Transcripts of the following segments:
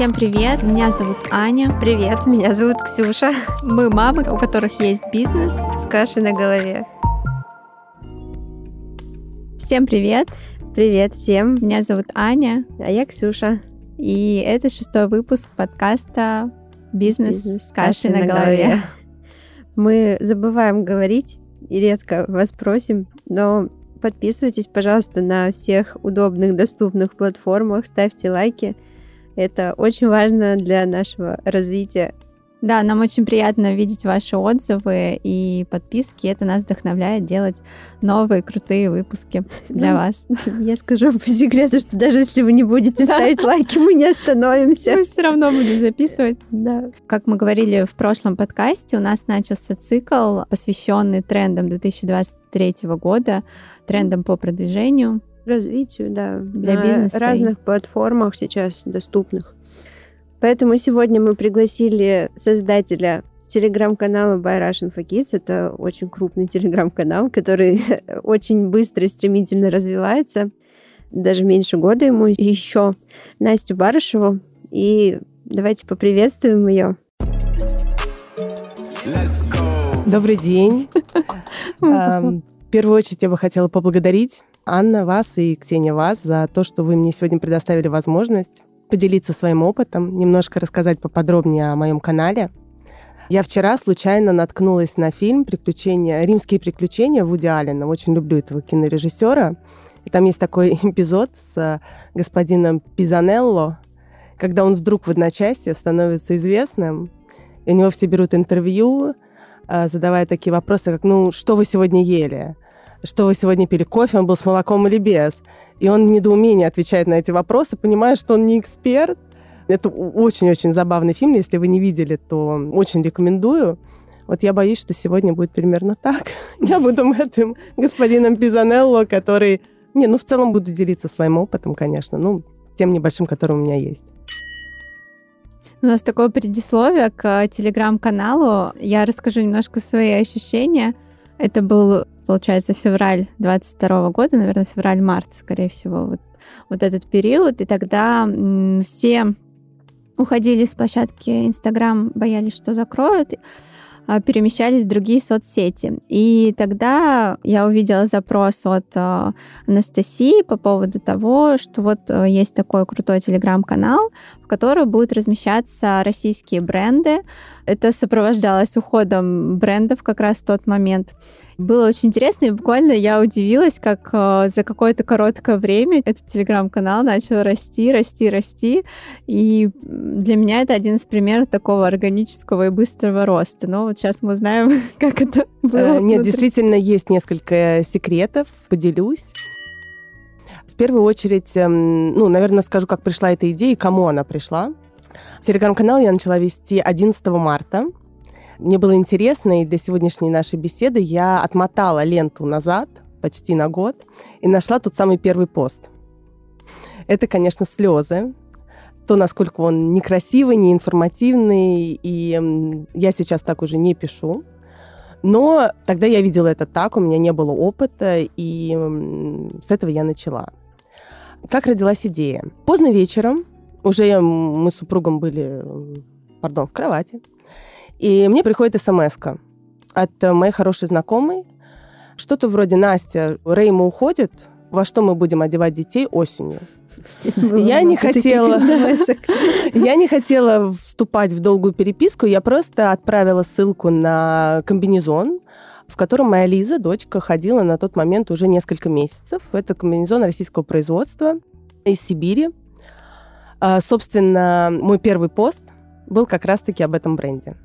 Всем привет, меня зовут Аня. Привет, меня зовут Ксюша. Мы мамы, у которых есть бизнес с кашей на голове. Всем привет. Привет всем. Меня зовут Аня. А я Ксюша. И это шестой выпуск подкаста «Бизнес, Бизнес с кашей, кашей на, на голове. голове». Мы забываем говорить и редко вас просим, но подписывайтесь, пожалуйста, на всех удобных, доступных платформах, ставьте лайки – это очень важно для нашего развития. Да, нам очень приятно видеть ваши отзывы и подписки. Это нас вдохновляет делать новые крутые выпуски для вас. Я скажу по секрету, что даже если вы не будете ставить лайки, мы не остановимся. Мы все равно будем записывать. Да. Как мы говорили в прошлом подкасте, у нас начался цикл, посвященный трендам 2023 года, трендам по продвижению развитию, да, для на бизнеса разных и... платформах сейчас доступных. Поэтому сегодня мы пригласили создателя телеграм-канала By Russian for Kids. Это очень крупный телеграм-канал, который очень быстро и стремительно развивается. Даже меньше года ему еще Настю Барышеву. И давайте поприветствуем ее. Добрый день. В первую очередь я бы хотела поблагодарить Анна, вас и Ксения, вас за то, что вы мне сегодня предоставили возможность поделиться своим опытом, немножко рассказать поподробнее о моем канале. Я вчера случайно наткнулась на фильм «Приключения», «Римские приключения» Вуди Аллена. Очень люблю этого кинорежиссера. И там есть такой эпизод с э, господином Пизанелло, когда он вдруг в одночасье становится известным, и у него все берут интервью, э, задавая такие вопросы, как «Ну, что вы сегодня ели?» Что вы сегодня пили кофе, он был с молоком или без. И он в недоумении отвечает на эти вопросы, понимая, что он не эксперт. Это очень-очень забавный фильм. Если вы не видели, то очень рекомендую. Вот я боюсь, что сегодня будет примерно так. Я буду этим господином Пизанелло, который... Не, ну в целом буду делиться своим опытом, конечно, ну, тем небольшим, который у меня есть. У нас такое предисловие к телеграм-каналу. Я расскажу немножко свои ощущения. Это был получается, февраль 22 года, наверное, февраль-март, скорее всего, вот, вот этот период, и тогда все уходили с площадки Инстаграм, боялись, что закроют, а, перемещались в другие соцсети. И тогда я увидела запрос от а, Анастасии по поводу того, что вот а, есть такой крутой телеграм-канал, в который будут размещаться российские бренды. Это сопровождалось уходом брендов как раз в тот момент. Было очень интересно, и буквально я удивилась, как э, за какое-то короткое время этот телеграм-канал начал расти, расти, расти. И для меня это один из примеров такого органического и быстрого роста. Но вот сейчас мы узнаем, как это было. Э, нет, действительно, есть несколько секретов, поделюсь. В первую очередь, эм, ну, наверное, скажу, как пришла эта идея и кому она пришла. Телеграм-канал я начала вести 11 марта. Мне было интересно, и для сегодняшней нашей беседы я отмотала ленту назад, почти на год, и нашла тот самый первый пост. Это, конечно, слезы, то, насколько он некрасивый, неинформативный, и я сейчас так уже не пишу. Но тогда я видела это так, у меня не было опыта, и с этого я начала. Как родилась идея? Поздно вечером, уже мы с супругом были, пардон, в кровати, и мне приходит смс от моей хорошей знакомой. Что-то вроде «Настя, Рейма уходит, во что мы будем одевать детей осенью?» Я не хотела... Я не хотела вступать в долгую переписку, я просто отправила ссылку на комбинезон, в котором моя Лиза, дочка, ходила на тот момент уже несколько месяцев. Это комбинезон российского производства из Сибири. А, собственно, мой первый пост был как раз-таки об этом бренде.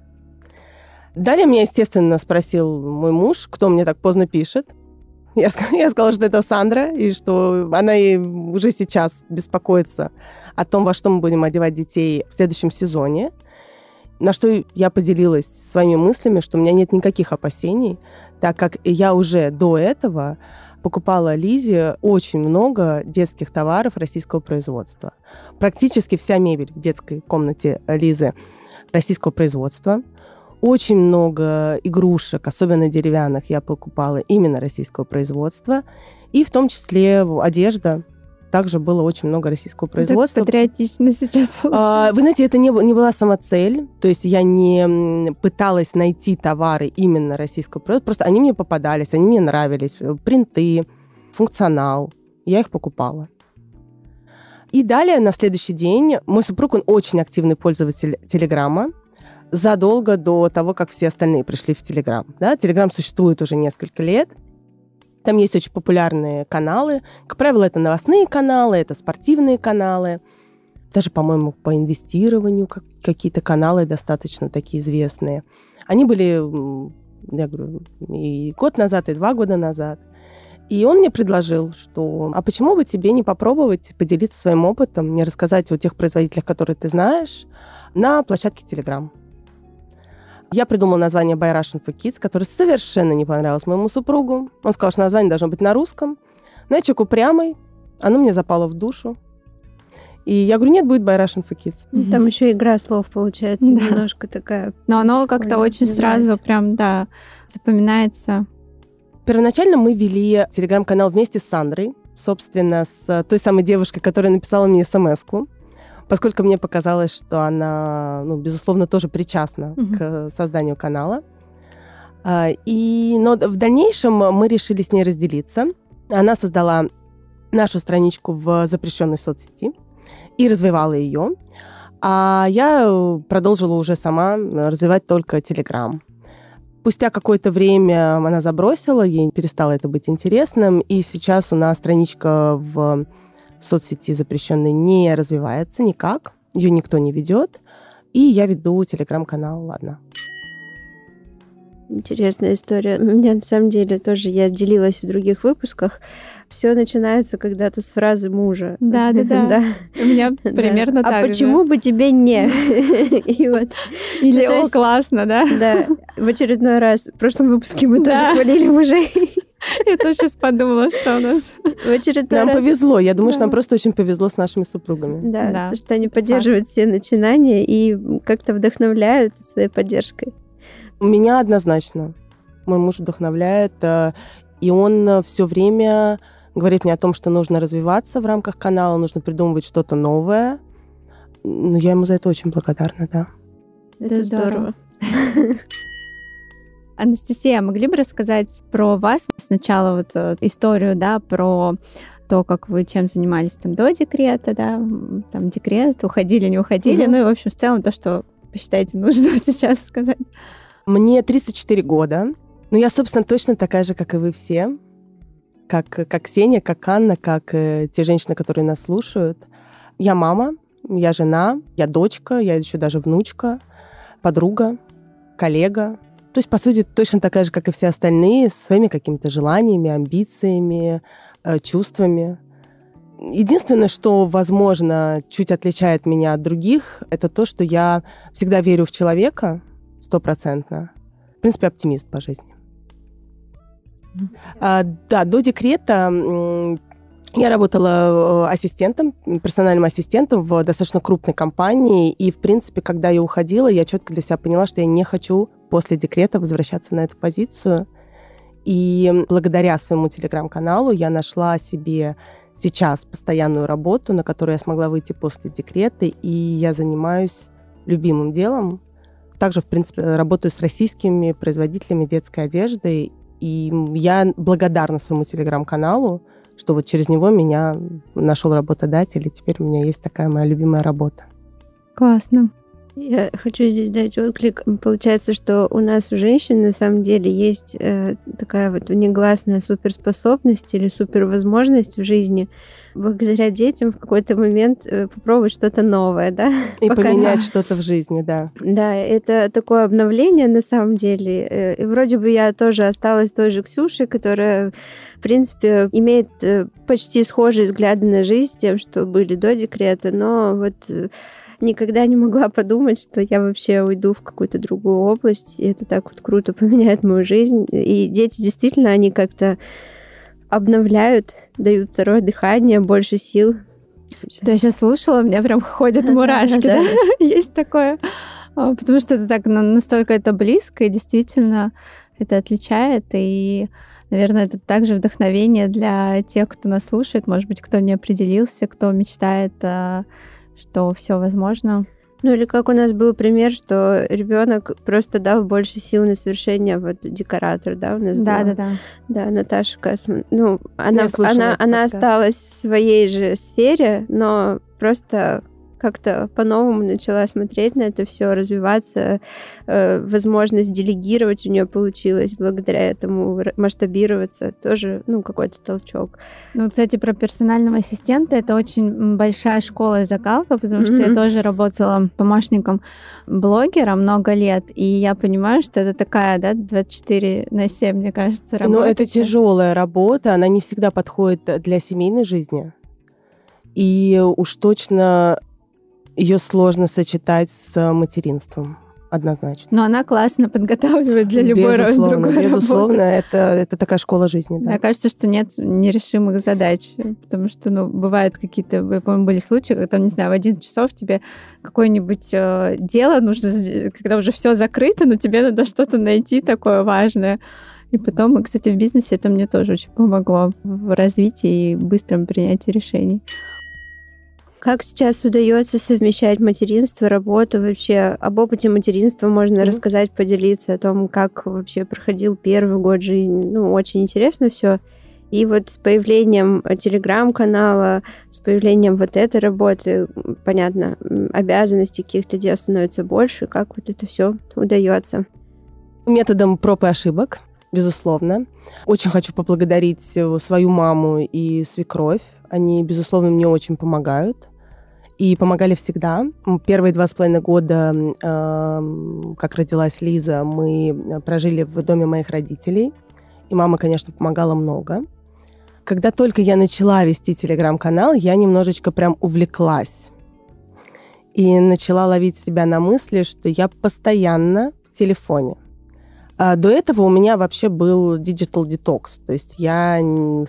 Далее меня, естественно, спросил мой муж, кто мне так поздно пишет. Я, я сказала, что это Сандра, и что она и уже сейчас беспокоится о том, во что мы будем одевать детей в следующем сезоне. На что я поделилась своими мыслями, что у меня нет никаких опасений, так как я уже до этого покупала Лизе очень много детских товаров российского производства. Практически вся мебель в детской комнате Лизы российского производства – очень много игрушек, особенно деревянных, я покупала именно российского производства. И в том числе одежда также было очень много российского производства. Так патриотично сейчас а, Вы знаете, это не, не была сама цель, то есть я не пыталась найти товары именно российского производства, просто они мне попадались, они мне нравились, принты, функционал, я их покупала. И далее, на следующий день, мой супруг, он очень активный пользователь Телеграма, задолго до того, как все остальные пришли в Телеграм. Да? Телеграм существует уже несколько лет. Там есть очень популярные каналы. Как правило, это новостные каналы, это спортивные каналы. Даже, по-моему, по инвестированию какие-то каналы достаточно такие известные. Они были, я говорю, и год назад, и два года назад. И он мне предложил, что а почему бы тебе не попробовать поделиться своим опытом, не рассказать о тех производителях, которые ты знаешь, на площадке Telegram. Я придумала название By Russian for Kids, которое совершенно не понравилось моему супругу. Он сказал, что название должно быть на русском. Но я человек упрямый, оно мне запало в душу. И я говорю, нет, будет By Russian for Kids. Там еще игра слов получается, да. немножко такая. Но оно как-то очень сразу прям, да, запоминается. Первоначально мы вели телеграм-канал вместе с Сандрой, собственно, с той самой девушкой, которая написала мне смс-ку поскольку мне показалось, что она, ну, безусловно, тоже причастна mm-hmm. к созданию канала. А, и, но в дальнейшем мы решили с ней разделиться. Она создала нашу страничку в запрещенной соцсети и развивала ее. А я продолжила уже сама развивать только Телеграм. Спустя какое-то время она забросила, ей перестало это быть интересным, и сейчас у нас страничка в соцсети запрещенной не развивается никак, ее никто не ведет, и я веду телеграм-канал «Ладно». Интересная история. У меня на самом деле тоже я делилась в других выпусках. Все начинается когда-то с фразы мужа. Да, да, да. У меня примерно так. А почему бы тебе не? Или о, классно, да? Да. В очередной раз в прошлом выпуске мы тоже хвалили мужей. Я тоже сейчас подумала, что у нас в очередной Нам раз... повезло. Я думаю, да. что нам просто очень повезло с нашими супругами. Да, да. потому что они поддерживают все начинания и как-то вдохновляют своей поддержкой. Меня однозначно. Мой муж вдохновляет, э, и он все время говорит мне о том, что нужно развиваться в рамках канала, нужно придумывать что-то новое. Ну, я ему за это очень благодарна, да. Это, это здорово. Анастасия, могли бы рассказать про вас сначала вот э, историю, да, про то, как вы чем занимались там до декрета, да, там декрет, уходили, не уходили, угу. ну и, в общем, в целом то, что посчитаете нужно сейчас сказать. Мне 34 года, но я, собственно, точно такая же, как и вы все, как, как Ксения, как Анна, как э, те женщины, которые нас слушают. Я мама, я жена, я дочка, я еще даже внучка, подруга, коллега, то есть, по сути, точно такая же, как и все остальные, с своими какими-то желаниями, амбициями, э, чувствами. Единственное, что, возможно, чуть отличает меня от других, это то, что я всегда верю в человека стопроцентно. В принципе, оптимист по жизни. А, да, до декрета я работала э, ассистентом, персональным ассистентом в достаточно крупной компании, и, в принципе, когда я уходила, я четко для себя поняла, что я не хочу после декрета возвращаться на эту позицию. И благодаря своему телеграм-каналу я нашла себе сейчас постоянную работу, на которую я смогла выйти после декрета, и я занимаюсь любимым делом. Также, в принципе, работаю с российскими производителями детской одежды, и я благодарна своему телеграм-каналу, что вот через него меня нашел работодатель, и теперь у меня есть такая моя любимая работа. Классно. Я хочу здесь дать отклик. Получается, что у нас у женщин на самом деле есть э, такая вот негласная суперспособность или супервозможность в жизни благодаря детям в какой-то момент э, попробовать что-то новое, да? И Пока поменять да. что-то в жизни, да. Да, это такое обновление на самом деле. Э, и вроде бы я тоже осталась той же Ксюшей, которая, в принципе, имеет э, почти схожие взгляды на жизнь с тем, что были до декрета, но вот никогда не могла подумать, что я вообще уйду в какую-то другую область, и это так вот круто поменяет мою жизнь. И дети действительно, они как-то обновляют, дают второе дыхание, больше сил. Что я сейчас слушала, у меня прям ходят мурашки, да? Есть такое. А, потому что это так настолько это близко, и действительно это отличает. И наверное, это также вдохновение для тех, кто нас слушает, может быть, кто не определился, кто мечтает, что все возможно. Ну или как у нас был пример, что ребенок просто дал больше сил на совершение вот декоратор, да, у нас Да, была. да, да. Да, Наташа Касман. Ну, она, она, она подкаст. осталась в своей же сфере, но просто как-то по-новому начала смотреть на это все, развиваться, э, возможность делегировать у нее получилось благодаря этому, масштабироваться, тоже, ну, какой-то толчок. Ну, кстати, про персонального ассистента это очень большая школа и закалка, потому что я тоже работала помощником блогера много лет, и я понимаю, что это такая, да, 24 на 7, мне кажется, работа. Но Ну, это тяжелая работа, она не всегда подходит для семейной жизни. И уж точно ее сложно сочетать с материнством, однозначно. Но она классно подготавливает для любой безусловно, другой безусловно, работы. это, это такая школа жизни. Да. Мне кажется, что нет нерешимых задач, потому что, ну, бывают какие-то, я помню, были случаи, когда, там, не знаю, в 11 часов тебе какое-нибудь э, дело нужно, когда уже все закрыто, но тебе надо что-то найти такое важное. И потом, кстати, в бизнесе это мне тоже очень помогло в развитии и быстром принятии решений. Как сейчас удается совмещать материнство, работу вообще? Об опыте материнства можно Мгм. рассказать, поделиться о том, как вообще проходил первый год жизни. Ну, очень интересно все. И вот с появлением э, телеграм-канала, с появлением вот этой работы, понятно, обязанностей каких-то дел становится больше. Как вот это все удается? Методом проб и ошибок, безусловно. Очень хочу поблагодарить э, свою маму и свекровь. Они, безусловно, мне очень помогают. И помогали всегда. Первые два с половиной года, эм, как родилась Лиза, мы э, прожили в доме моих родителей. И мама, конечно, помогала много. Когда только я начала вести телеграм-канал, я немножечко прям увлеклась. И начала ловить себя на мысли, что я постоянно в телефоне. А До этого у меня вообще был digital detox, то есть я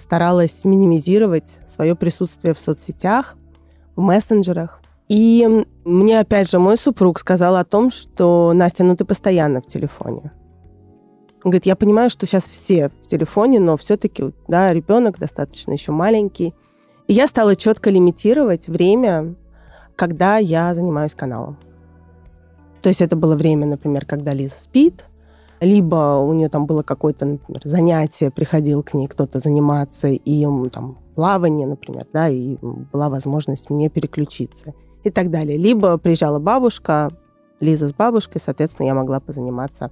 старалась минимизировать свое присутствие в соцсетях, в мессенджерах. И мне опять же мой супруг сказал о том, что Настя, ну ты постоянно в телефоне. Он говорит, я понимаю, что сейчас все в телефоне, но все-таки, да, ребенок достаточно еще маленький. И я стала четко лимитировать время, когда я занимаюсь каналом. То есть это было время, например, когда Лиза спит, либо у нее там было какое-то, например, занятие, приходил к ней кто-то заниматься, и там плавание, например, да, и была возможность мне переключиться и так далее. Либо приезжала бабушка, Лиза с бабушкой, соответственно, я могла позаниматься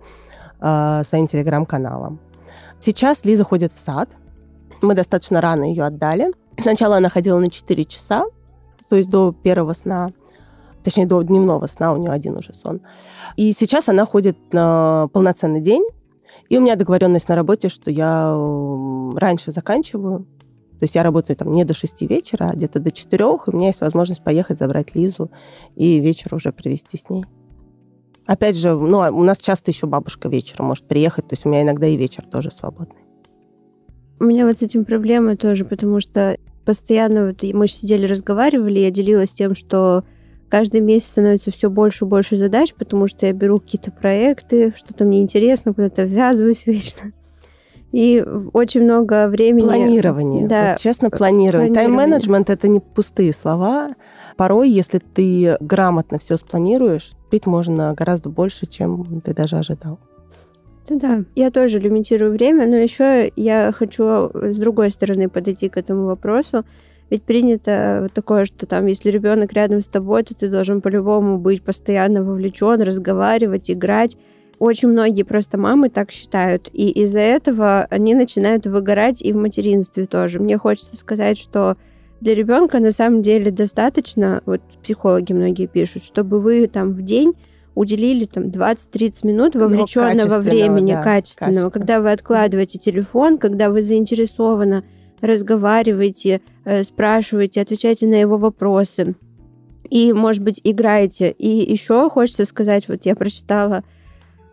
э, своим телеграм-каналом. Сейчас Лиза ходит в сад. Мы достаточно рано ее отдали. Сначала она ходила на 4 часа, то есть до первого сна, точнее, до дневного сна, у нее один уже сон. И сейчас она ходит на полноценный день. И у меня договоренность на работе, что я раньше заканчиваю. То есть я работаю там не до 6 вечера, а где-то до 4, и у меня есть возможность поехать забрать Лизу и вечер уже провести с ней. Опять же, ну, а у нас часто еще бабушка вечером может приехать, то есть у меня иногда и вечер тоже свободный. У меня вот с этим проблемы тоже, потому что постоянно вот мы сидели, разговаривали, я делилась тем, что каждый месяц становится все больше и больше задач, потому что я беру какие-то проекты, что-то мне интересно, куда-то ввязываюсь вечно. И очень много времени... Планирование. Да, Вот честно, планирование. планирование. Тайм-менеджмент это не пустые слова. Порой, если ты грамотно все спланируешь, пить можно гораздо больше, чем ты даже ожидал. Да, да. Я тоже лимитирую время, но еще я хочу с другой стороны подойти к этому вопросу. Ведь принято вот такое, что там, если ребенок рядом с тобой, то ты должен по-любому быть постоянно вовлечен, разговаривать, играть. Очень многие просто мамы так считают. И из-за этого они начинают выгорать и в материнстве тоже. Мне хочется сказать, что для ребенка на самом деле достаточно, вот психологи многие пишут, чтобы вы там в день уделили там 20-30 минут вовлеченного качественного, времени, да, качественного, качественного. когда вы откладываете телефон, когда вы заинтересованно разговариваете, э, спрашиваете, отвечаете на его вопросы. И, может быть, играете. И еще хочется сказать, вот я прочитала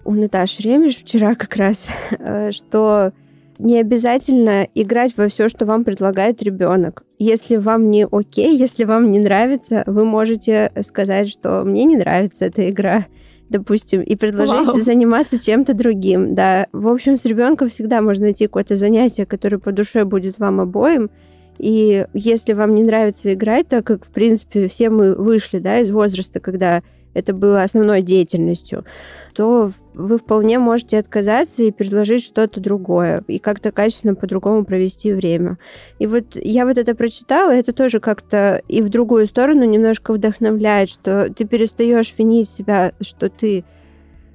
у Наташи Ремеш вчера как раз, э, что не обязательно играть во все, что вам предлагает ребенок. Если вам не окей, если вам не нравится, вы можете сказать, что мне не нравится эта игра. Допустим, и предложить Вау. заниматься чем-то другим. Да, в общем, с ребенком всегда можно найти какое-то занятие, которое по душе будет вам обоим. И если вам не нравится играть, так как, в принципе, все мы вышли да, из возраста, когда это было основной деятельностью, то вы вполне можете отказаться и предложить что-то другое, и как-то качественно по-другому провести время. И вот я вот это прочитала, это тоже как-то и в другую сторону немножко вдохновляет, что ты перестаешь винить себя, что ты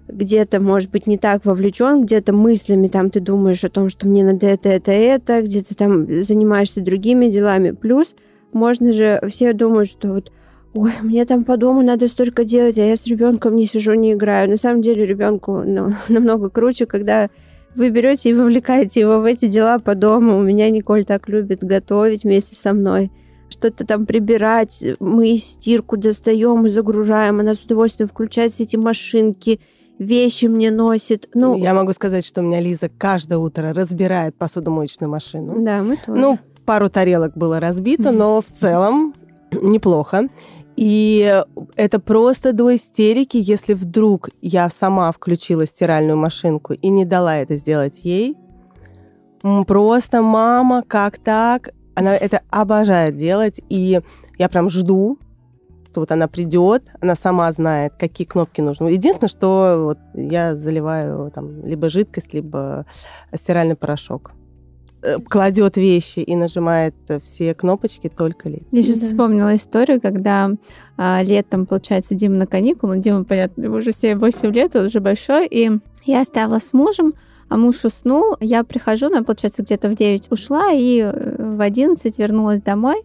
где-то, может быть, не так вовлечен, где-то мыслями там ты думаешь о том, что мне надо это, это, это, где-то там занимаешься другими делами. Плюс можно же, все думают, что вот ой, мне там по дому надо столько делать, а я с ребенком не сижу, не играю. На самом деле ребенку ну, намного круче, когда вы берете и вовлекаете его в эти дела по дому. У меня Николь так любит готовить вместе со мной что-то там прибирать, мы стирку достаем и загружаем, она с удовольствием включает все эти машинки, вещи мне носит. Ну, Я могу сказать, что у меня Лиза каждое утро разбирает посудомоечную машину. да, мы тоже. Ну, пару тарелок было разбито, но в целом неплохо. И это просто до истерики, если вдруг я сама включила стиральную машинку и не дала это сделать ей. Просто мама, как так? Она это обожает делать, и я прям жду, что вот она придет, она сама знает, какие кнопки нужны. Единственное, что вот я заливаю там либо жидкость, либо стиральный порошок. Э, Кладет вещи и нажимает э, все кнопочки только Лиза. Я сейчас Да. вспомнила историю, когда а, летом, получается, Дима на каникулы. Ну, Дима, понятно, ему уже все 8 лет, он уже большой. И я оставила с мужем, а муж уснул. Я прихожу, ну, получается, где-то в 9 ушла, и э, в 11 вернулась домой.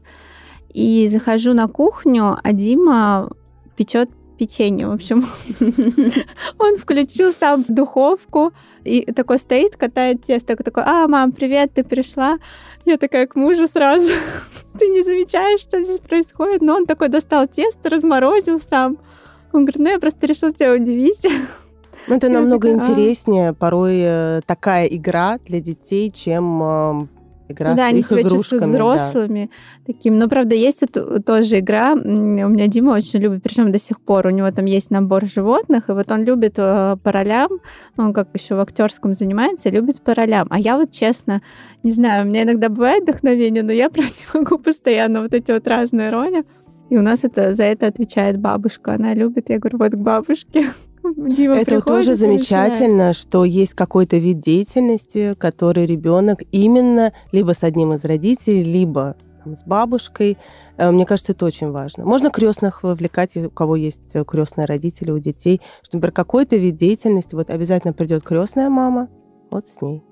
И захожу на кухню, а Дима печет печенье. В общем, он включил сам духовку и такой стоит, катает тесто, такой, а, мам, привет, ты пришла? Я такая к мужу сразу. Ты не замечаешь, что здесь происходит? Но он такой достал тесто, разморозил сам. Он говорит, ну я просто решил тебя удивить. Ну, это намного такая, «А». интереснее порой э, такая игра для детей, чем игра да, с они их себя чувствуют игрушками. да. взрослыми таким. Но, правда, есть вот тоже игра, у меня Дима очень любит, причем до сих пор, у него там есть набор животных, и вот он любит э, по ролям, он как еще в актерском занимается, любит по ролям. А я вот честно, не знаю, у меня иногда бывает вдохновение, но я, правда, не могу постоянно вот эти вот разные роли. И у нас это за это отвечает бабушка. Она любит, я говорю, вот к бабушке. Дима Это приходит тоже начинает. замечательно, что есть какой-то вид деятельности, который ребенок именно либо с одним из родителей, либо там, с бабушкой. Э, Мне кажется, это очень важно. Можно крестных вовлекать, у кого есть крестные родители, у детей, что, например, какой-то вид деятельности, вот обязательно придет крестная мама, вот с ней.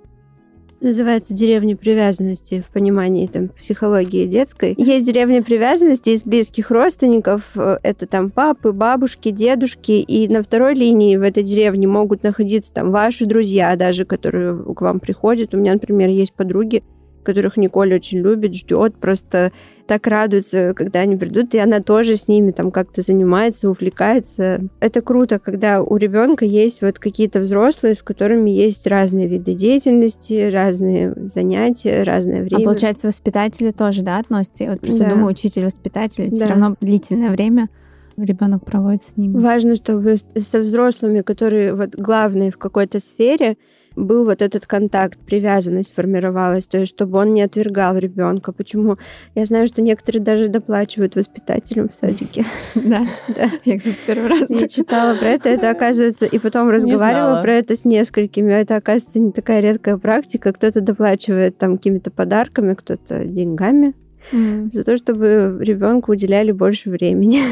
Называется деревня привязанности в понимании там, психологии детской. Есть деревня привязанности из близких родственников. э, Это там папы, бабушки, дедушки. И на второй линии в этой деревне могут находиться там ваши друзья даже, которые к вам приходят. У меня, например, есть подруги, которых Николь очень любит, ждет, просто так радуется, когда они придут, и она тоже с ними там как-то занимается, увлекается. Это круто, когда у ребенка есть вот какие-то взрослые, с которыми есть разные виды деятельности, разные занятия, разное А время. получается, воспитатели тоже, да, относятся? Я вот просто Да. думаю, учитель-воспитатель, все Да. равно длительное время ребенок проводит с ними. Важно, чтобы со взрослыми, которые вот главные в какой-то сфере, был вот этот контакт, привязанность формировалась, то есть чтобы он не отвергал ребенка. Почему? Я знаю, что некоторые даже доплачивают воспитателям в садике. Да, Да. я, кстати, первый раз. Я читала про это, это оказывается, и потом разговаривала про это с несколькими. Это, оказывается, не такая редкая практика. Кто-то доплачивает там какими-то подарками, кто-то деньгами за то, чтобы ребенку уделяли больше времени.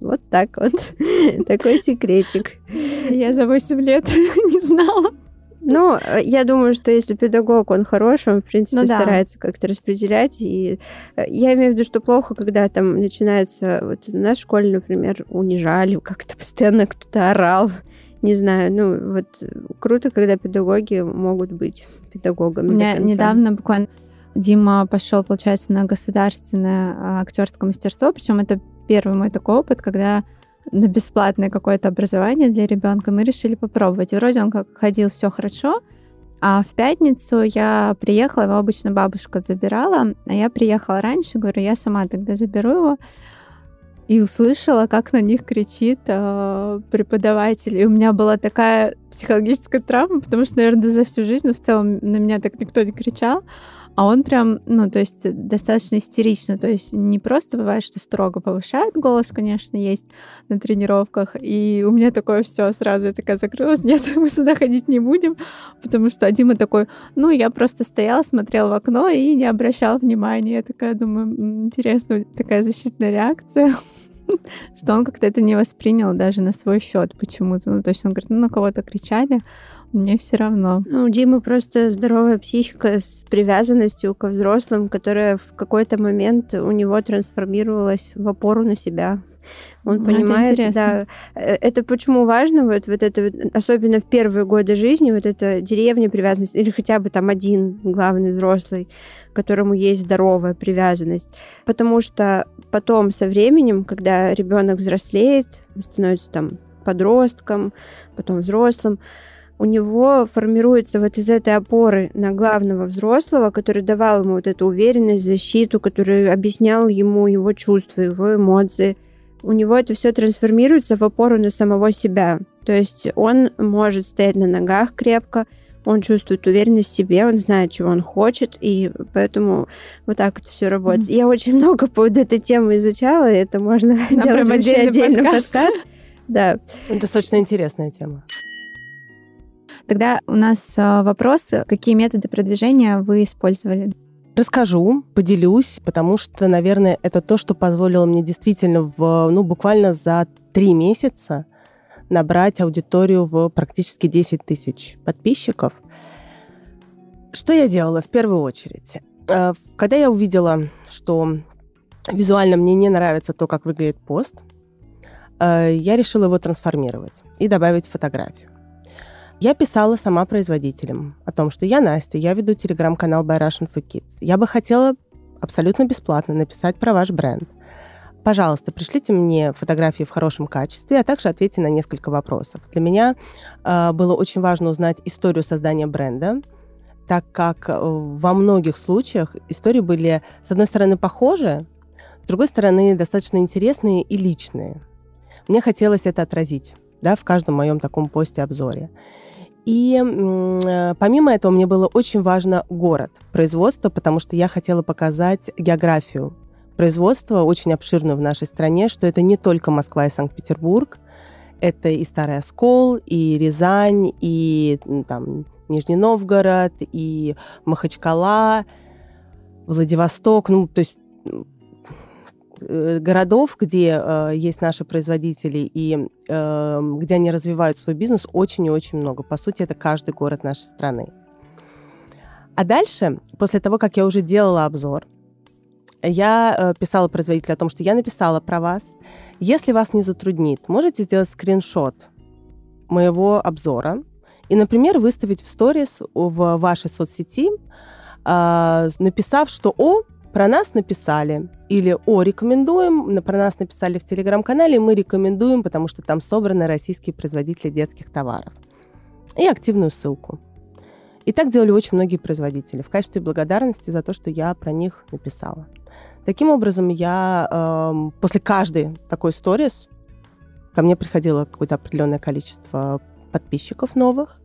Вот так вот. Такой секретик. Я за 8 лет не знала. Ну, э, я думаю, что если педагог, он хороший, он, в принципе, Ну да. старается как-то распределять. И э, я имею в виду, что плохо, когда там начинается... Вот у нас в школе, например, унижали, как-то постоянно кто-то орал. Не знаю, ну, вот э, круто, когда педагоги могут быть педагогами. У меня недавно буквально Дима пошел, получается, на государственное а, актерское мастерство, причем это первый мой такой опыт, когда на бесплатное какое-то образование для ребенка мы решили попробовать. Вроде он как ходил все хорошо, а в пятницу я приехала, его обычно бабушка забирала, а я приехала раньше, говорю, я сама тогда заберу его. и услышала, как на них кричит э, преподаватель. И у меня была такая психологическая травма, потому что, наверное, за всю жизнь, ну, в целом на меня так никто не кричал. А он прям, ну, то есть достаточно истерично. То есть не просто бывает, что строго повышает голос, конечно, есть на тренировках. И у меня такое все сразу, я такая закрылась, нет, мы сюда ходить не будем. Потому что Дима такой, ну, я просто стояла, смотрела в окно и не обращал внимания. Я такая думаю, интересно, такая защитная реакция что он как-то это не воспринял даже на свой счет почему-то. Ну, то есть он говорит, ну, на кого-то кричали, мне все равно. Ну, у Димы просто здоровая психика с привязанностью ко взрослым, которая в какой-то момент у него трансформировалась в опору на себя. Он ну, понимает, это да. Э, это почему важно, вот, вот это, особенно в первые годы жизни, вот эта деревня привязанность, или хотя бы там один главный взрослый, которому есть здоровая привязанность. Потому что потом со временем, когда ребенок взрослеет, становится там подростком, потом взрослым, у него формируется вот из этой опоры на главного взрослого, который давал ему вот эту уверенность, защиту, который объяснял ему его чувства, его эмоции. У него это все трансформируется в опору на самого себя. То есть он может стоять на ногах крепко, он чувствует уверенность в себе, он знает, чего он хочет, и поэтому вот так это все работает. Mm-hmm. Я очень много по вот этой теме изучала, и это можно Нам делать вообще отдельный подкаст. подкаст. Да. Достаточно интересная тема. Тогда у нас а, вопрос, какие методы продвижения вы использовали? Расскажу, поделюсь, потому что, наверное, это то, что позволило мне действительно в, ну, буквально за три месяца набрать аудиторию в практически 10 тысяч подписчиков. Что я делала в первую очередь? Э, когда я увидела, что визуально мне не нравится то, как выглядит пост, э, я решила его трансформировать и добавить фотографию. Я писала сама производителям о том, что я Настя, я веду телеграм-канал By Russian for Kids. Я бы хотела абсолютно бесплатно написать про ваш бренд. Пожалуйста, пришлите мне фотографии в хорошем качестве, а также ответьте на несколько вопросов. Для меня э, было очень важно узнать историю создания бренда, так как э, во многих случаях истории были, с одной стороны, похожи, с другой стороны, достаточно интересные и личные. Мне хотелось это отразить да, в каждом моем таком посте-обзоре. И э, помимо этого мне было очень важно город, производство, потому что я хотела показать географию производства, очень обширную в нашей стране, что это не только Москва и Санкт-Петербург, это и Старый Оскол, и Рязань, и там, Нижний Новгород, и Махачкала, Владивосток, ну, то есть городов, где э, есть наши производители и э, где они развивают свой бизнес, очень и очень много. По сути, это каждый город нашей страны. А дальше, после того, как я уже делала обзор, я э, писала производителю о том, что я написала про вас. Если вас не затруднит, можете сделать скриншот моего обзора и, например, выставить в сторис в вашей соцсети, э, написав, что «О, про нас написали, или «О, рекомендуем», про нас написали в Телеграм-канале, мы рекомендуем, потому что там собраны российские производители детских товаров. И активную ссылку. И так делали очень многие производители в качестве благодарности за то, что я про них написала. Таким образом, я э, после каждой такой сторис ко мне приходило какое-то определенное количество подписчиков новых,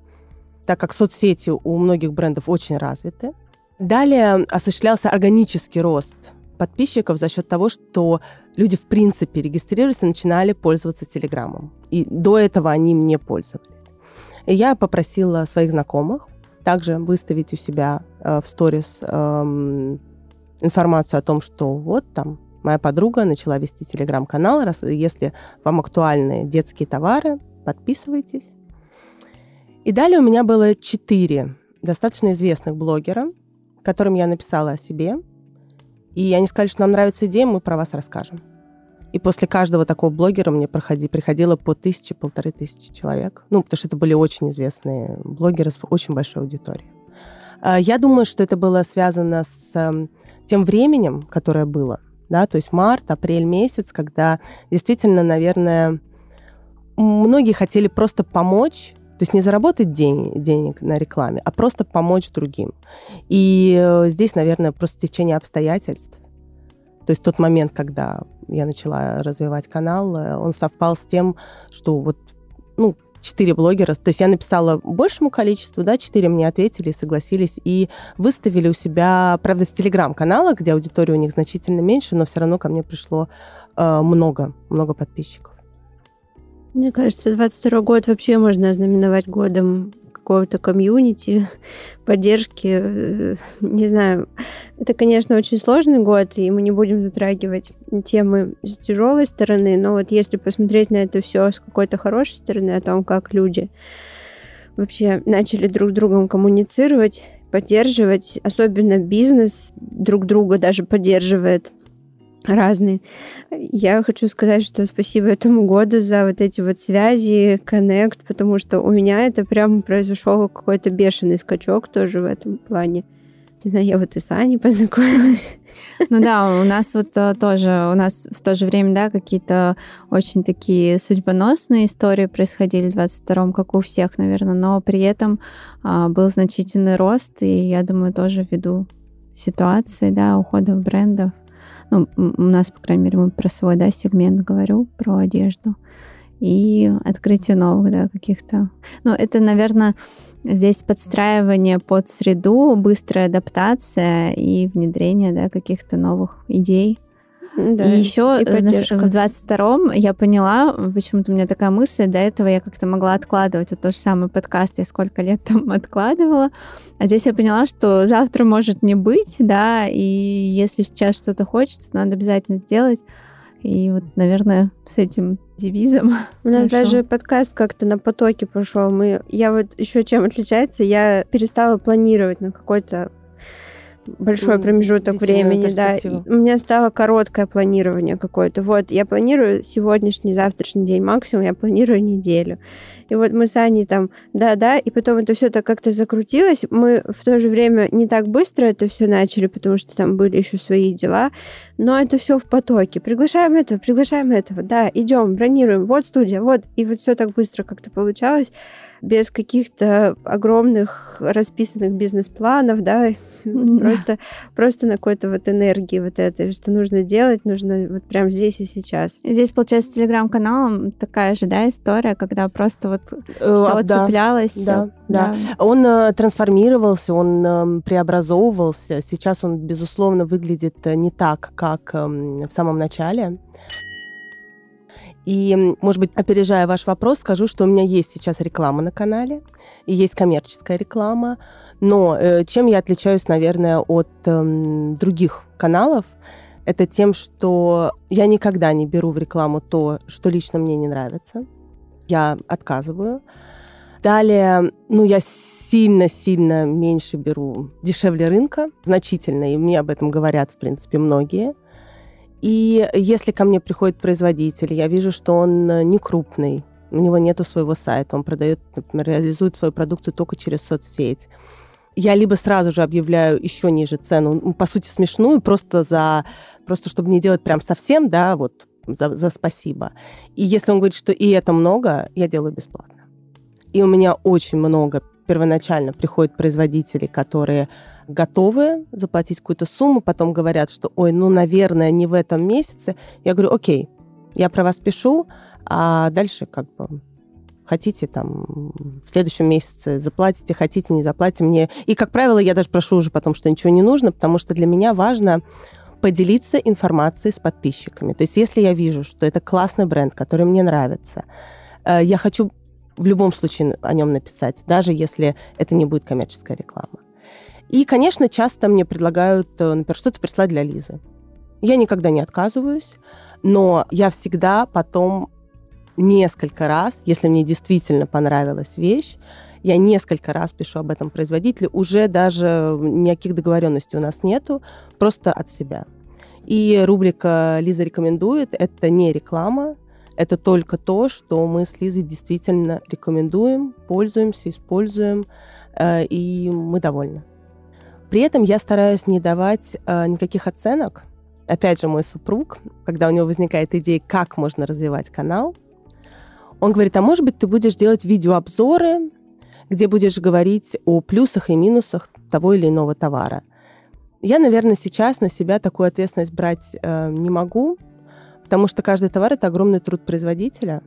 так как соцсети у многих брендов очень развиты. Далее осуществлялся органический рост подписчиков за счет того, что люди в принципе регистрировались и начинали пользоваться Телеграмом. И до этого они им не пользовались. И я попросила своих знакомых также выставить у себя э, в сторис э, информацию о том, что вот там моя подруга начала вести телеграм-канал. Если вам актуальны детские товары, подписывайтесь. И далее у меня было четыре достаточно известных блогера, которым я написала о себе. И они сказали, что нам нравится идея, мы про вас расскажем. И после каждого такого блогера мне проходи, приходило по тысяче, полторы тысячи человек. Ну, потому что это были очень известные блогеры с очень большой аудиторией. А, я думаю, что это было связано с эм, тем временем, которое было. Да, то есть март, апрель месяц, когда действительно, наверное, многие хотели просто помочь то есть не заработать день, денег на рекламе, а просто помочь другим. И э, здесь, наверное, просто течение обстоятельств То есть тот момент, когда я начала развивать канал, э, он совпал с тем, что вот, ну, четыре блогера, то есть я написала большему количеству, да, четыре мне ответили, согласились и выставили у себя, правда, в телеграм-каналах, где аудитория у них значительно меньше, но все равно ко мне пришло э, много, много подписчиков. Мне кажется, 22 год вообще можно ознаменовать годом какого-то комьюнити, поддержки. Э, не знаю, это, конечно, очень сложный год, и мы не будем затрагивать темы с тяжелой стороны, но вот если посмотреть на это все с какой-то хорошей стороны, о том, как люди вообще начали друг с другом коммуницировать, поддерживать, особенно бизнес друг друга даже поддерживает разные. Я хочу сказать, что спасибо этому году за вот эти вот связи, коннект, потому что у меня это прям произошел какой-то бешеный скачок тоже в этом плане. Не знаю, я вот и с Аней познакомилась. Ну да, у нас вот э, тоже, у нас в то же время, да, какие-то очень такие судьбоносные истории происходили в 22-м, как у всех, наверное, но при этом а, был значительный рост, и я думаю, тоже ввиду ситуации, да, уходов брендов, ну, у нас, по крайней мере, мы про свой, да, сегмент говорю, про одежду. И открытие новых, да, каких-то... Ну, это, наверное, здесь подстраивание под среду, быстрая адаптация и внедрение, да, каких-то новых идей да, и еще и в 22-м я поняла, почему-то у меня такая мысль, до этого я как-то могла откладывать вот тот же самый подкаст, я сколько лет там откладывала, а здесь я поняла, что завтра может не быть, да, и если сейчас что-то хочется, надо обязательно сделать. И вот, наверное, с этим девизом. У нас Хорошо. даже подкаст как-то на потоке пошел. Мы, я вот еще чем отличается, я перестала планировать на какой-то большой промежуток времени, да. У меня стало короткое планирование какое-то. Вот, я планирую сегодняшний, завтрашний день максимум, я планирую неделю. И вот мы с Аней там, да-да, и потом это все так как-то закрутилось. Мы в то же время не так быстро это все начали, потому что там были еще свои дела, но это все в потоке. Приглашаем этого, приглашаем этого, да, идем, бронируем, вот студия, вот. И вот все так быстро как-то получалось без каких-то огромных расписанных бизнес-планов, да, просто, просто на какой-то вот энергии вот этой, что нужно делать, нужно вот прямо здесь и сейчас. Здесь, получается, с телеграм-каналом такая же, да, история, когда просто вот все да, цеплялось. Да, да, да. Он э, трансформировался, он э, преобразовывался. Сейчас он, безусловно, выглядит э, не так, как э, в самом начале. И, может быть, опережая ваш вопрос, скажу, что у меня есть сейчас реклама на канале, и есть коммерческая реклама. Но э, чем я отличаюсь, наверное, от э, других каналов, это тем, что я никогда не беру в рекламу то, что лично мне не нравится. Я отказываю. Далее, ну, я сильно-сильно меньше беру дешевле рынка, значительно, и мне об этом говорят, в принципе, многие – и если ко мне приходит производитель, я вижу, что он э, не крупный, у него нету своего сайта, он продает, например, реализует свою продукцию только через соцсеть. Я либо сразу же объявляю еще ниже цену, по сути смешную, просто за, просто чтобы не делать прям совсем, да, вот за, за спасибо. И если он говорит, что и это много, я делаю бесплатно. И у меня очень много первоначально приходят производители, которые готовы заплатить какую-то сумму, потом говорят, что, ой, ну, наверное, не в этом месяце. Я говорю, окей, я про вас пишу, а дальше как бы хотите там в следующем месяце заплатите, хотите не заплатите мне. И, как правило, я даже прошу уже потом, что ничего не нужно, потому что для меня важно поделиться информацией с подписчиками. То есть если я вижу, что это классный бренд, который мне нравится, э, я хочу в любом случае о нем написать, даже если это не будет коммерческая реклама. И, конечно, часто мне предлагают, э, например, что-то прислать для Лизы. Я никогда не отказываюсь, но я всегда потом несколько раз, если мне действительно понравилась вещь, я несколько раз пишу об этом производителю, уже даже никаких договоренностей у нас нету, просто от себя. И рубрика «Лиза рекомендует» — это не реклама, это только то, что мы с Лизой действительно рекомендуем, пользуемся, используем, э, и мы довольны. При этом я стараюсь не давать э, никаких оценок. Опять же, мой супруг, когда у него возникает идея, как можно развивать канал, он говорит, а может быть, ты будешь делать видеообзоры, где будешь говорить о плюсах и минусах того или иного товара. Я, наверное, сейчас на себя такую ответственность брать э, не могу, потому что каждый товар это огромный труд производителя.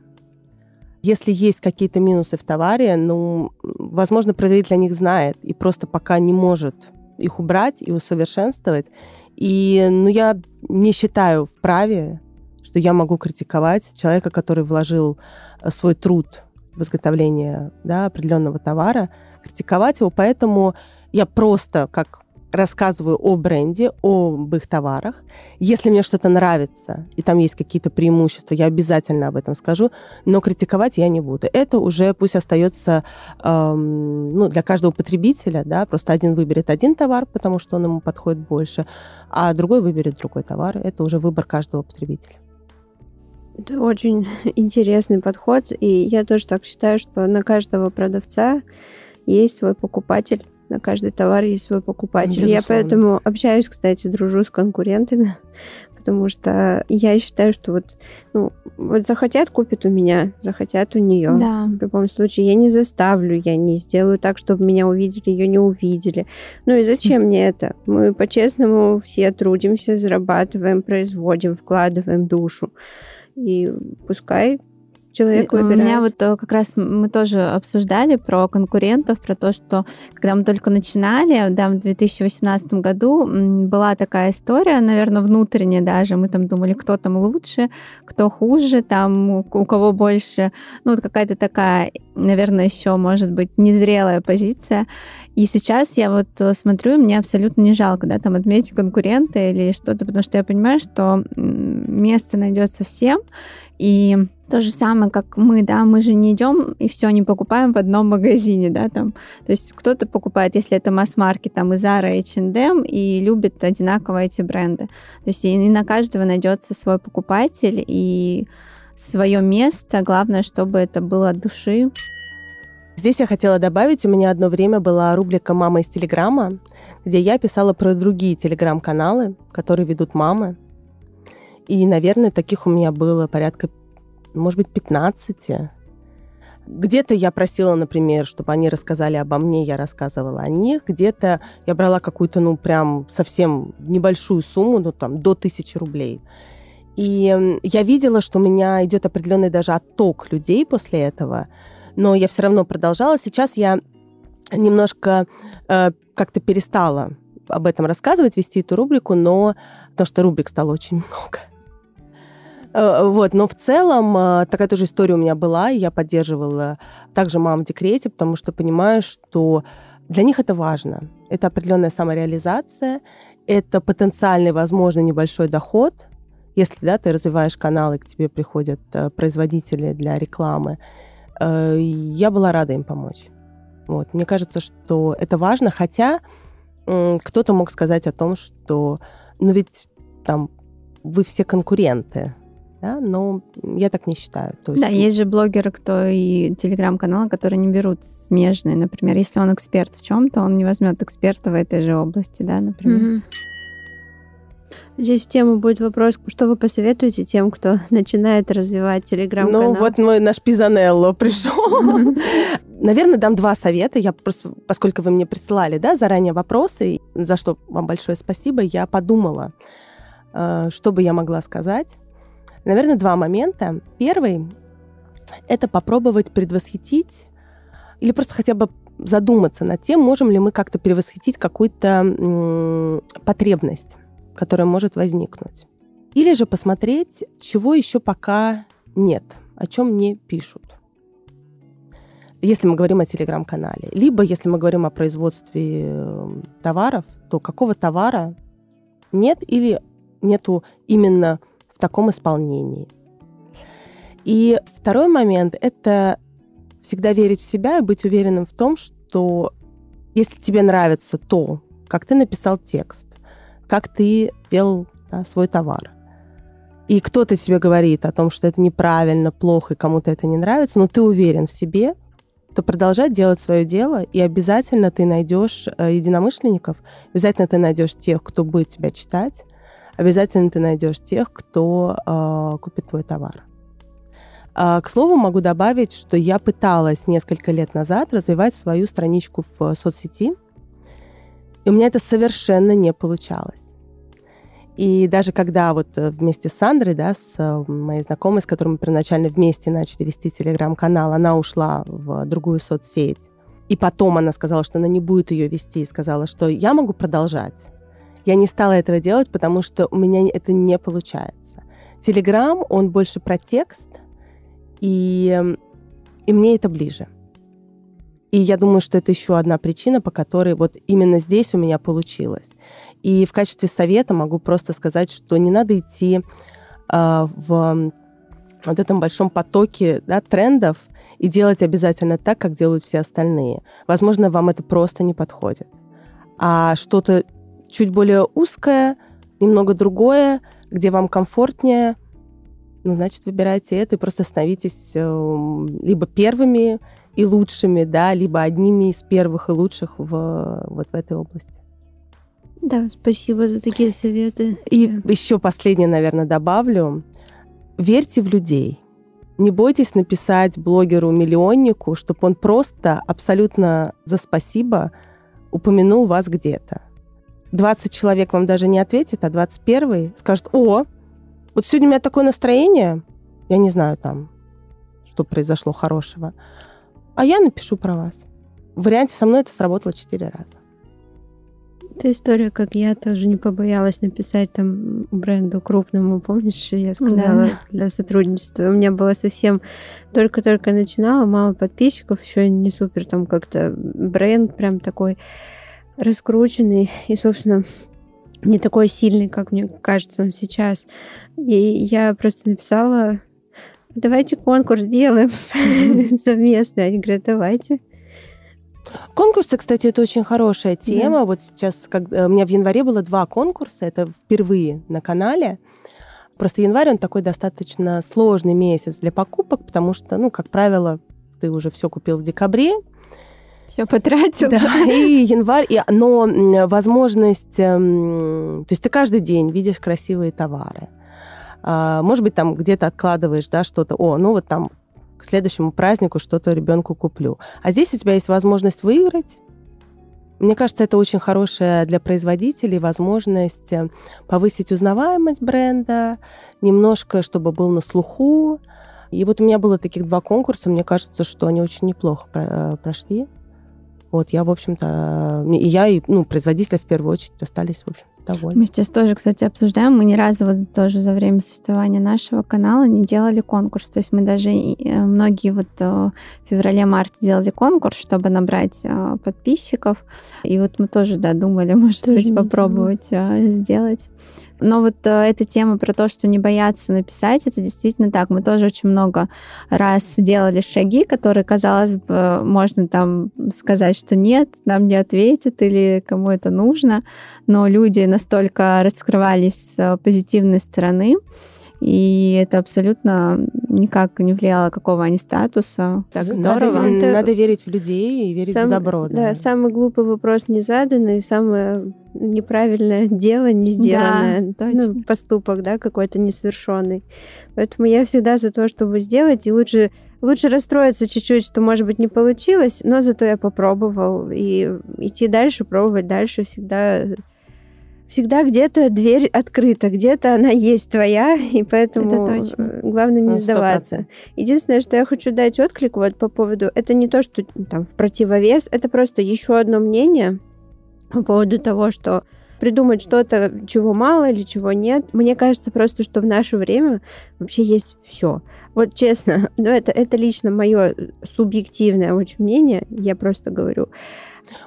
Если есть какие-то минусы в товаре, ну, возможно, производитель о них знает и просто пока не может их убрать и усовершенствовать. И ну, я не считаю вправе, что я могу критиковать человека, который вложил э, свой труд в изготовление да, определенного товара, критиковать его. Поэтому я просто как рассказываю о бренде, об их товарах. Если мне что-то нравится, и там есть какие-то преимущества, я обязательно об этом скажу, но критиковать я не буду. Это уже пусть остается эм, ну, для каждого потребителя, да, просто один выберет один товар, потому что он ему подходит больше, а другой выберет другой товар. Это уже выбор каждого потребителя. Это очень интересный подход, и я тоже так считаю, что на каждого продавца есть свой покупатель на каждый товар есть свой покупатель. Безусловно. Я поэтому общаюсь, кстати, дружу с конкурентами, потому что я считаю, что вот, ну, вот захотят, купят у меня, захотят у нее. Да. В любом случае, я не заставлю, я не сделаю так, чтобы меня увидели, ее не увидели. Ну и зачем мне это? Мы по-честному все трудимся, зарабатываем, производим, вкладываем душу. И пускай человек выбирает. У меня вот э, как раз мы тоже обсуждали про конкурентов, про то, что когда мы только начинали, да, в 2018 году была такая история, наверное, внутренняя даже, мы там думали, кто там лучше, кто хуже, там у кого больше, ну, вот какая-то такая, наверное, еще, может быть, незрелая позиция. И сейчас я вот э, смотрю, мне абсолютно не жалко, да, там отметить конкурента или что-то, потому что я понимаю, что место найдется всем, и то же самое, как мы, да, мы же не идем и все не покупаем в одном магазине, да, там. То есть кто-то покупает, если это масс-маркет, там и Zara, и H&M, и любит одинаково эти бренды. То есть и на каждого найдется свой покупатель и свое место. Главное, чтобы это было от души. Здесь я хотела добавить, у меня одно время была рубрика «Мама из Телеграма», где я писала про другие телеграм-каналы, которые ведут мамы. И, наверное, таких у меня было порядка, может быть, 15. Где-то я просила, например, чтобы они рассказали обо мне, я рассказывала о них. Где-то я брала какую-то, ну, прям совсем небольшую сумму, ну, там, до тысячи рублей. И я видела, что у меня идет определенный даже отток людей после этого, но я все равно продолжала. Сейчас я немножко э, как-то перестала об этом рассказывать, вести эту рубрику, но потому что рубрик стало очень много. Э, вот, но в целом э, такая тоже история у меня была, и я поддерживала также мам в декрете, потому что понимаю, что для них это важно. Это определенная самореализация, это потенциальный, возможно, небольшой доход, если да, ты развиваешь каналы, к тебе приходят э, производители для рекламы. Я была рада им помочь. Вот. Мне кажется, что это важно, хотя кто-то мог сказать о том, что ну ведь там вы все конкуренты, да, но я так не считаю. То есть... Да, есть же блогеры, кто и телеграм-каналы, которые не берут смежные. Например, если он эксперт в чем-то, он не возьмет эксперта в этой же области, да, например. Mm-hmm. Здесь в тему будет вопрос, что вы посоветуете тем, кто начинает развивать телеграм-канал? Ну, вот мой наш Пизанелло пришел. Наверное, дам два совета. Я просто, поскольку вы мне присылали, да, заранее вопросы, за что вам большое спасибо, я подумала, э, что бы я могла сказать. Наверное, два момента. Первый – это попробовать предвосхитить или просто хотя бы задуматься над тем, можем ли мы как-то превосхитить какую-то потребность, которая может возникнуть. Или же посмотреть, чего еще пока нет, о чем не пишут. Если мы говорим о телеграм-канале. Либо, если мы говорим о производстве э, товаров, то какого товара нет или нету именно таком исполнении. И второй момент – это всегда верить в себя и быть уверенным в том, что если тебе нравится то, как ты написал текст, как ты делал да, свой товар, и кто-то тебе говорит о том, что это неправильно, плохо, и кому-то это не нравится, но ты уверен в себе, то продолжай делать свое дело, и обязательно ты найдешь э, единомышленников, обязательно ты найдешь тех, кто будет тебя читать, обязательно ты найдешь тех, кто э, купит твой товар. А, к слову, могу добавить, что я пыталась несколько лет назад развивать свою страничку в соцсети. И у меня это совершенно не получалось. И даже когда вот э, вместе с Сандрой, да, с э, моей знакомой, с которой мы первоначально вместе начали вести телеграм-канал, она ушла в другую соцсеть. И потом она сказала, что она не будет ее вести, и сказала, что я могу продолжать. Я не стала этого делать, потому что у меня это не получается. Телеграм, он больше про текст, и, и мне это ближе. И я думаю, что это еще одна причина, по которой вот именно здесь у меня получилось. И в качестве совета могу просто сказать, что не надо идти э, в вот этом большом потоке да, трендов и делать обязательно так, как делают все остальные. Возможно, вам это просто не подходит. А что-то чуть более узкое, немного другое, где вам комфортнее, ну, значит, выбирайте это и просто становитесь э, либо первыми и лучшими, да, либо одними из первых и лучших в, вот в этой области. Да, спасибо за такие советы. И да. еще последнее, наверное, добавлю. Верьте в людей. Не бойтесь написать блогеру-миллионнику, чтобы он просто абсолютно за спасибо упомянул вас где-то. 20 человек вам даже не ответит, а 21 скажет, о, вот сегодня у меня такое настроение, я не знаю там, что произошло хорошего, а я напишу про вас. В варианте со мной это сработало 4 раза. Это история, как я тоже не побоялась написать там бренду крупному, помнишь, я сказала да. для сотрудничества. У меня было совсем только-только начинала, мало подписчиков, еще не супер там как-то бренд прям такой раскрученный и, собственно, не такой сильный, как мне кажется он сейчас. И я просто написала, давайте конкурс сделаем совместно. Они говорят, давайте. Конкурсы, кстати, это очень хорошая тема. Да. Вот сейчас, как, э, у меня в январе было два конкурса, это впервые на канале. Просто январь, он такой достаточно сложный месяц для покупок, потому что, ну, как правило, ты уже все купил в декабре, все потратил. Да, и январь, и, но возможность, эм, то есть ты каждый день видишь красивые товары. А, может быть, там где-то откладываешь, да, что-то, о, ну вот там к следующему празднику что-то ребенку куплю. А здесь у тебя есть возможность выиграть. Мне кажется, это очень хорошая для производителей возможность э, повысить узнаваемость бренда, немножко, чтобы был на слуху. И вот у меня было таких два конкурса, мне кажется, что они очень неплохо э, прошли. Вот, я, в общем-то, и я, и ну, производители в первую очередь остались, в общем довольны. Мы сейчас тоже, кстати, обсуждаем. Мы ни разу вот тоже за время существования нашего канала не делали конкурс. То есть мы даже э, многие вот э, в феврале-марте делали конкурс, чтобы набрать э, подписчиков. И вот мы тоже, да, думали, может тоже быть, попробовать сделать. Но вот э, эта тема про то, что не бояться написать, это действительно так. Мы тоже очень много раз делали шаги, которые, казалось бы, можно там сказать, что нет, нам не ответят или кому это нужно, но люди настолько раскрывались с позитивной стороны, и это абсолютно никак не влияло, какого они статуса. Так здорово. Надо, это... надо верить в людей и верить Сам, в добро. Да. да, самый глупый вопрос не заданный, самое неправильное дело не сделанное. Да, точно. Ну, поступок, да, какой-то несовершенный. Поэтому я всегда за то, чтобы сделать, и лучше лучше расстроиться чуть-чуть, что, может быть, не получилось, но зато я попробовал. И идти дальше, пробовать дальше всегда всегда где-то дверь открыта, где-то она есть твоя, и поэтому это точно. главное не ну, сдаваться. Единственное, что я хочу дать отклик вот по поводу, это не то, что там в противовес, это просто еще одно мнение по поводу того, что придумать что-то, чего мало или чего нет. Мне кажется просто, что в наше время вообще есть все. Вот честно, ну это, это лично мое субъективное очень мнение, я просто говорю.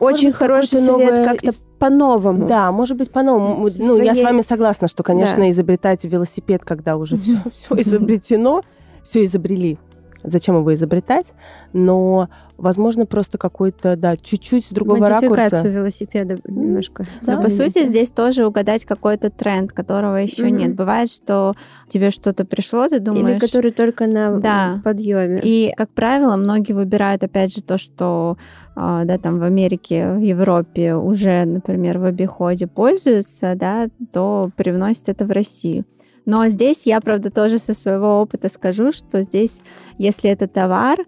Очень быть, хороший совет новое... как-то по-новому. Да, может быть, по-новому. Своей... Ну, я с вами согласна, что, конечно, да. изобретать велосипед, когда уже все, все изобретено, все изобрели. Зачем его изобретать? Но, возможно, просто какой-то, да, чуть-чуть с другого ракурса. велосипеда немножко. Да, Но, по сути, здесь тоже угадать какой-то тренд, которого еще mm-hmm. нет. Бывает, что тебе что-то пришло, ты думаешь... Или который только на да. подъеме. И, как правило, многие выбирают, опять же, то, что а, да, там в Америке, в Европе уже, например, в обиходе пользуются, да, то привносят это в Россию. Но здесь я, правда, тоже со своего опыта скажу, что здесь, если это товар,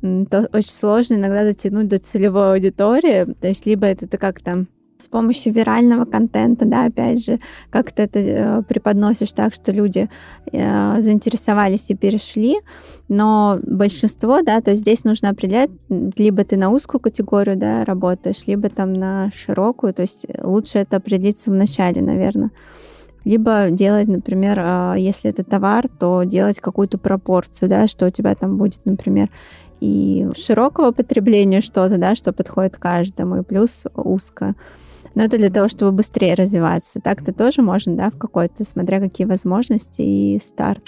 то очень сложно иногда дотянуть до целевой аудитории. То есть либо это ты как-то с помощью вирального контента, да, опять же, как ты это э, преподносишь так, что люди э, заинтересовались и перешли, но большинство, да, то есть здесь нужно определять, либо ты на узкую категорию, да, работаешь, либо там на широкую, то есть лучше это определиться в начале, наверное. Либо делать, например, э, если это товар, то делать какую-то пропорцию, да, что у тебя там будет, например, и широкого потребления что-то, да, что подходит каждому, и плюс узко. Но это для того, чтобы быстрее развиваться. Так-то тоже можно, да, в какой-то, смотря какие возможности и старт.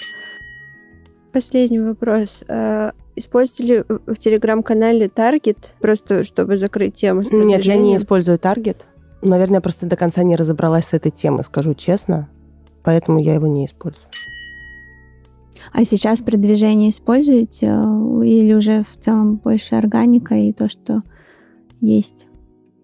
Последний вопрос. А, используете ли в телеграм-канале Target, просто чтобы закрыть тему? Нет, я не использую Target. Наверное, я просто до конца не разобралась с этой темой, скажу честно. Поэтому я его не использую. А сейчас продвижение используете э, или уже в целом больше органика и то, что есть?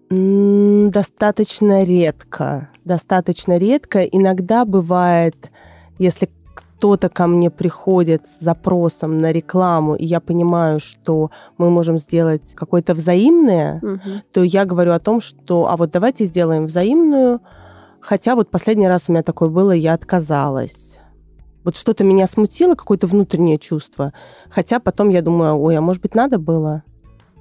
Достаточно редко. Достаточно редко. Иногда бывает, если кто-то ко мне приходит с запросом на рекламу, и я понимаю, что мы можем сделать какое-то взаимное, угу. то я говорю о том, что а вот давайте сделаем взаимную. Хотя вот последний раз у меня такое было, я отказалась. Вот что-то меня смутило, какое-то внутреннее чувство. Хотя потом я думаю, ой, а может быть, надо было?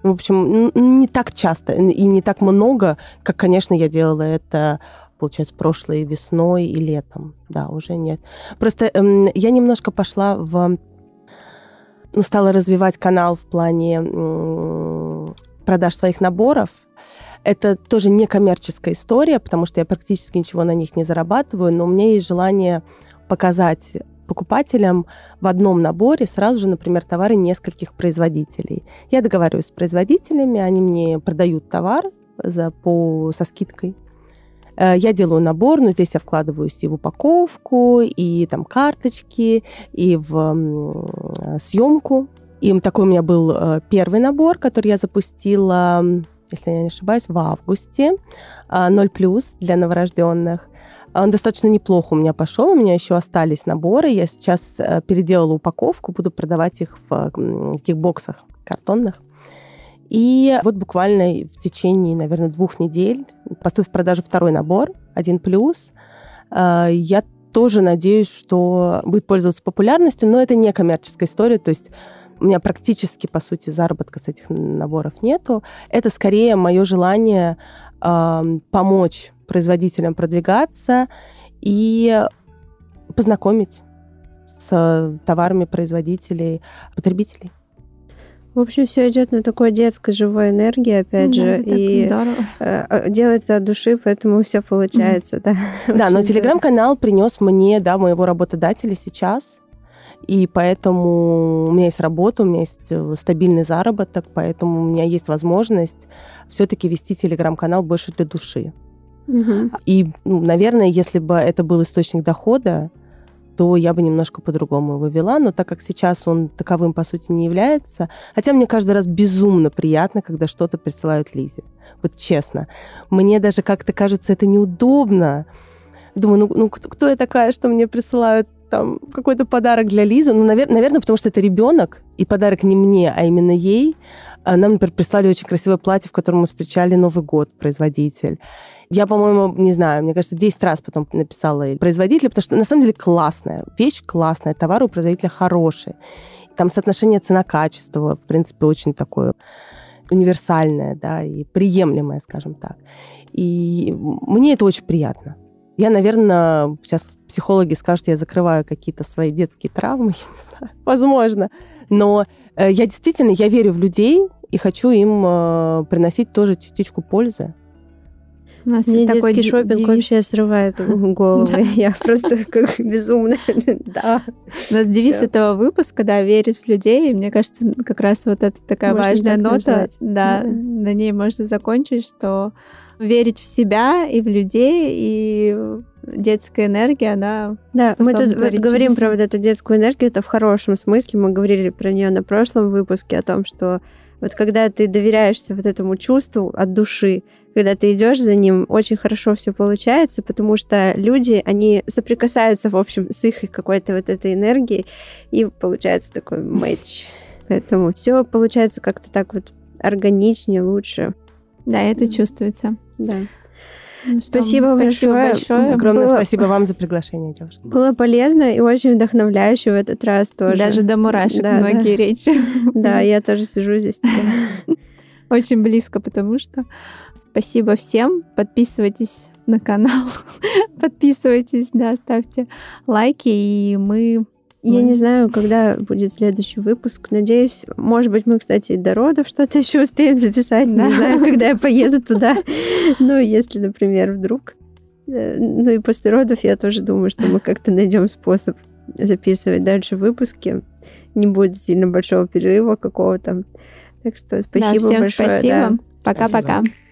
В общем, не так часто и не так много, как, конечно, я делала это получается, прошлой весной и летом. Да, уже нет. Просто эм, я немножко пошла в... Ну, стала развивать канал в плане э, продаж своих наборов. Это тоже не коммерческая история, потому что я практически ничего на них не зарабатываю, но у меня есть желание показать покупателям в одном наборе сразу же, например, товары нескольких производителей. Я договариваюсь с производителями, они мне продают товар за, по, со скидкой. Э, я делаю набор, но здесь я вкладываюсь и в упаковку, и там карточки, и в съемку. И такой у меня был э, первый набор, который я запустила, если я не ошибаюсь, в августе. 0 плюс для новорожденных. Он достаточно неплохо у меня пошел, у меня еще остались наборы. Я сейчас э, переделала упаковку, буду продавать их в таких боксах картонных. И вот буквально в течение, наверное, двух недель поступит в продажу второй набор, один плюс. Э, я тоже надеюсь, что будет пользоваться популярностью, но это не коммерческая история, то есть у меня практически, по сути, заработка с этих наборов нету. Это скорее мое желание помочь производителям продвигаться и познакомить с товарами производителей, потребителей. В общем, все идет на такой детской живой энергии, опять да, же, и здорово. Э, э, делается от души, поэтому все получается, да. Да, но телеграм-канал принес мне, да, моего работодателя сейчас, и поэтому у меня есть работа, у меня есть э, стабильный заработок, поэтому у меня есть возможность все-таки вести телеграм-канал больше для души. Угу. И, ну, наверное, если бы это был источник дохода, то я бы немножко по-другому его вела, но так как сейчас он таковым, по сути, не является, хотя мне каждый раз безумно приятно, когда что-то присылают Лизе. Вот честно. Мне даже как-то кажется это неудобно. Думаю, ну, ну кто, кто я такая, что мне присылают там какой-то подарок для Лизы? Ну, навер- наверное, потому что это ребенок, и подарок не мне, а именно ей. А нам, например, прислали очень красивое платье, в котором мы встречали Новый год, производитель. Я, по-моему, не знаю, мне кажется, 10 раз потом написала производителю, потому что на самом деле классная вещь, классная, товар у производителя хороший. Там соотношение цена-качество, в принципе, очень такое универсальное, да, и приемлемое, скажем так. И мне это очень приятно. Я, наверное, сейчас психологи скажут, я закрываю какие-то свои детские травмы, я не знаю, возможно. Но э, я действительно, я верю в людей и хочу им э, приносить тоже частичку пользы. У нас Мне такой детский шопинг девиз. вообще срывает голову. Я просто как безумная. Да. У нас девиз этого выпуска, да, верить в людей. И мне кажется, как раз вот это такая важная нота. Да, на ней можно закончить, что верить в себя и в людей, и детская энергия, она Да, мы тут говорим про вот эту детскую энергию, это в хорошем смысле. Мы говорили про нее на прошлом выпуске, о том, что вот когда ты доверяешься вот этому чувству от души, когда ты идешь за ним, очень хорошо все получается, потому что люди, они соприкасаются, в общем, с их какой-то вот этой энергией, и получается такой матч. Поэтому все получается как-то так вот органичнее, лучше. Да, это чувствуется. Да. Ну что, Спасибо спасибо большое. большое. Огромное Было- спасибо вам за приглашение, девушка. Было полезно и очень вдохновляюще в этот раз тоже. Даже до мурашек Да, многие речи. Да, я тоже сижу здесь. Очень близко, потому что спасибо всем. Подписывайтесь на канал. Подписывайтесь, да, ставьте лайки, и мы... Я Мы- не знаю, когда будет следующий выпуск. Надеюсь, может быть, мы, кстати, и до родов что-то еще успеем записать. Да. Не знаю, когда я поеду туда. Ну, если, например, вдруг. Э, Ну и после родов я тоже думаю, что мы как-то найдем способ записывать дальше выпуски. Не будет сильно большого перерыва какого-то. Так что Да, спасибо всем большое. спасибо. да. Пока-пока. Спасибо.